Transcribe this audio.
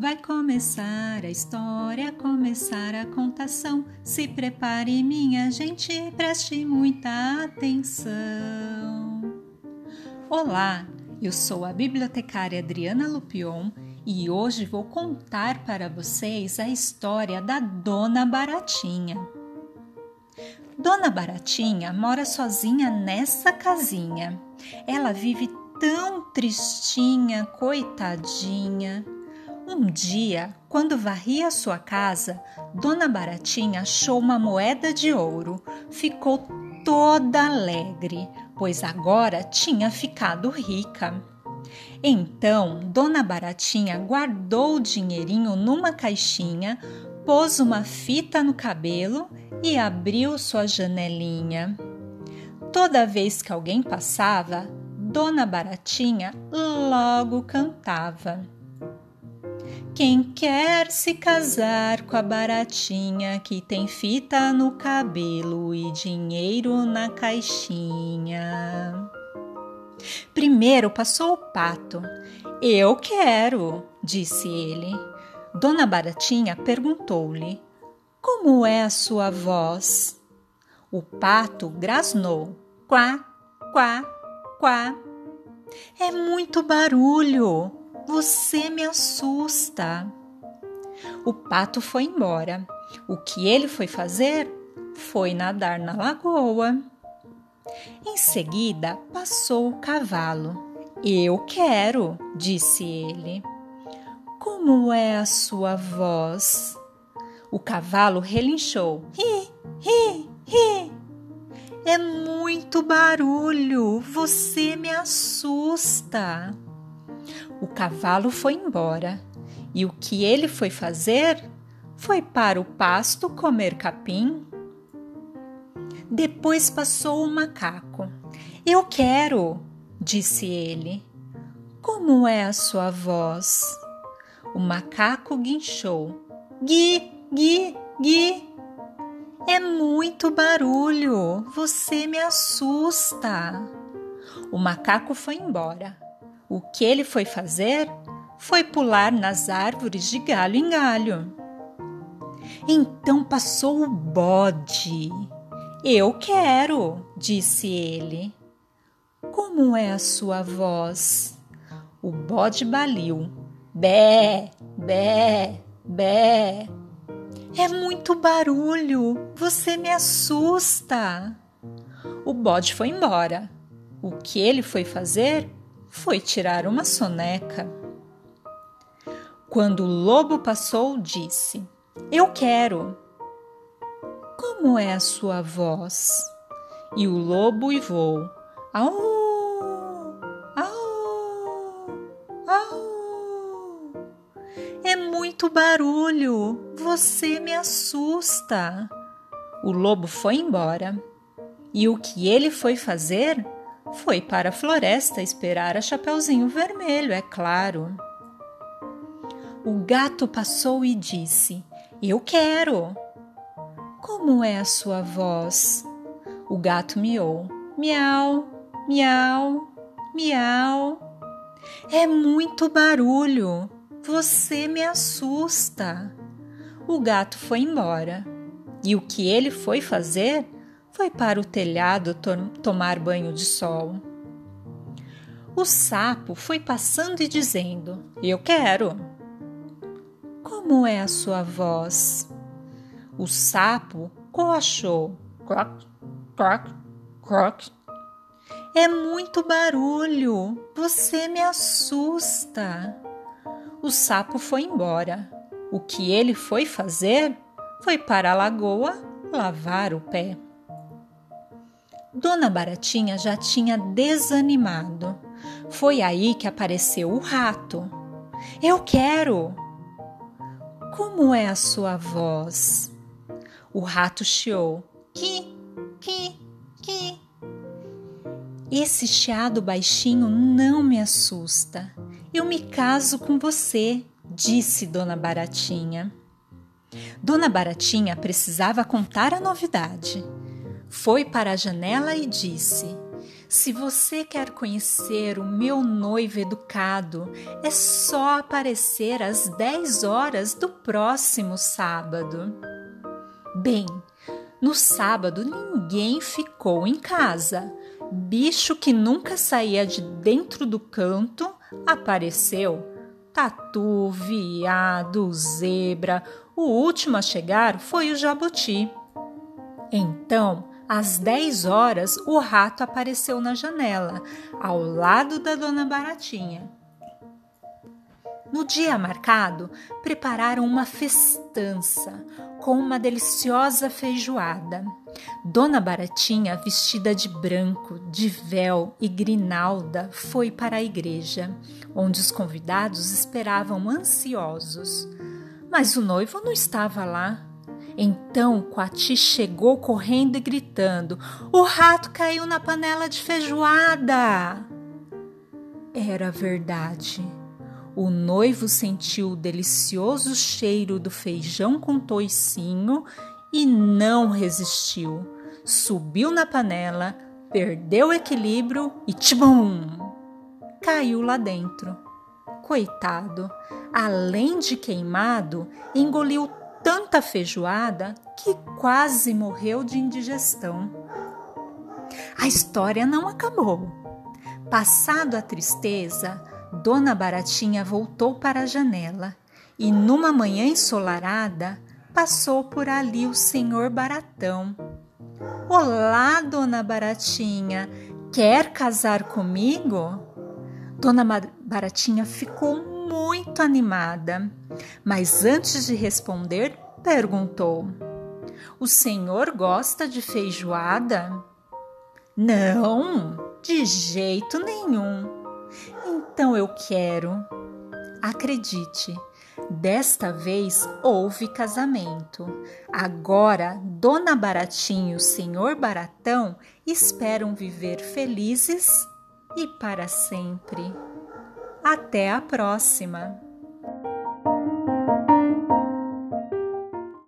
Vai começar a história, começar a contação. Se prepare, minha gente, preste muita atenção. Olá, eu sou a bibliotecária Adriana Lupion e hoje vou contar para vocês a história da Dona Baratinha. Dona Baratinha mora sozinha nessa casinha. Ela vive tão tristinha, coitadinha. Um dia, quando varria sua casa, Dona Baratinha achou uma moeda de ouro. Ficou toda alegre, pois agora tinha ficado rica. Então, Dona Baratinha guardou o dinheirinho numa caixinha, pôs uma fita no cabelo e abriu sua janelinha. Toda vez que alguém passava, Dona Baratinha logo cantava. Quem quer se casar com a baratinha que tem fita no cabelo e dinheiro na caixinha? Primeiro passou o pato. Eu quero, disse ele. Dona Baratinha perguntou-lhe: Como é a sua voz? O pato grasnou: Quá, quá, quá. É muito barulho. Você me assusta. O pato foi embora. O que ele foi fazer? Foi nadar na lagoa. Em seguida, passou o cavalo. Eu quero, disse ele. Como é a sua voz? O cavalo relinchou. Ri, ri, ri. É muito barulho, você me assusta. O cavalo foi embora e o que ele foi fazer foi para o pasto comer capim. Depois passou o macaco. Eu quero, disse ele. Como é a sua voz? O macaco guinchou. Gui, gui, gui. É muito barulho, você me assusta. O macaco foi embora. O que ele foi fazer foi pular nas árvores de galho em galho. Então passou o bode. Eu quero, disse ele. Como é a sua voz? O bode baliu. Bé, bé, bé. É muito barulho, você me assusta. O bode foi embora. O que ele foi fazer foi tirar uma soneca. Quando o lobo passou, disse: Eu quero. Como é a sua voz? E o lobo uivou: Au, au, au. É muito barulho, você me assusta. O lobo foi embora. E o que ele foi fazer? Foi para a floresta esperar a Chapeuzinho Vermelho, é claro. O gato passou e disse: Eu quero. Como é a sua voz? O gato miou: Miau, miau, miau. É muito barulho. Você me assusta. O gato foi embora. E o que ele foi fazer? Foi para o telhado to tomar banho de sol. O sapo foi passando e dizendo: Eu quero. Como é a sua voz? O sapo coachou: Croc, croc, croc. É muito barulho, você me assusta. O sapo foi embora. O que ele foi fazer foi para a lagoa lavar o pé. Dona Baratinha já tinha desanimado. Foi aí que apareceu o rato. Eu quero! Como é a sua voz? O rato chiou. Qui, qui, qui. Esse chiado baixinho não me assusta. Eu me caso com você, disse Dona Baratinha. Dona Baratinha precisava contar a novidade foi para a janela e disse: Se você quer conhecer o meu noivo educado, é só aparecer às 10 horas do próximo sábado. Bem, no sábado ninguém ficou em casa. Bicho que nunca saía de dentro do canto apareceu. Tatu, viado, zebra. O último a chegar foi o jabuti. Então, às 10 horas, o rato apareceu na janela, ao lado da dona Baratinha. No dia marcado, prepararam uma festança com uma deliciosa feijoada. Dona Baratinha, vestida de branco, de véu e grinalda, foi para a igreja, onde os convidados esperavam ansiosos. Mas o noivo não estava lá. Então Coati chegou correndo e gritando: O rato caiu na panela de feijoada! Era verdade. O noivo sentiu o delicioso cheiro do feijão com toicinho e não resistiu. Subiu na panela, perdeu o equilíbrio e tchum! Caiu lá dentro. Coitado, além de queimado, engoliu tanta feijoada que quase morreu de indigestão. A história não acabou. Passado a tristeza, Dona Baratinha voltou para a janela e, numa manhã ensolarada, passou por ali o senhor Baratão. Olá, Dona Baratinha, quer casar comigo? Dona Baratinha ficou muito animada, mas antes de responder, perguntou: O senhor gosta de feijoada? Não, de jeito nenhum. Então eu quero. Acredite, desta vez houve casamento. Agora, Dona Baratinho e o Senhor Baratão esperam viver felizes e para sempre. Até a próxima!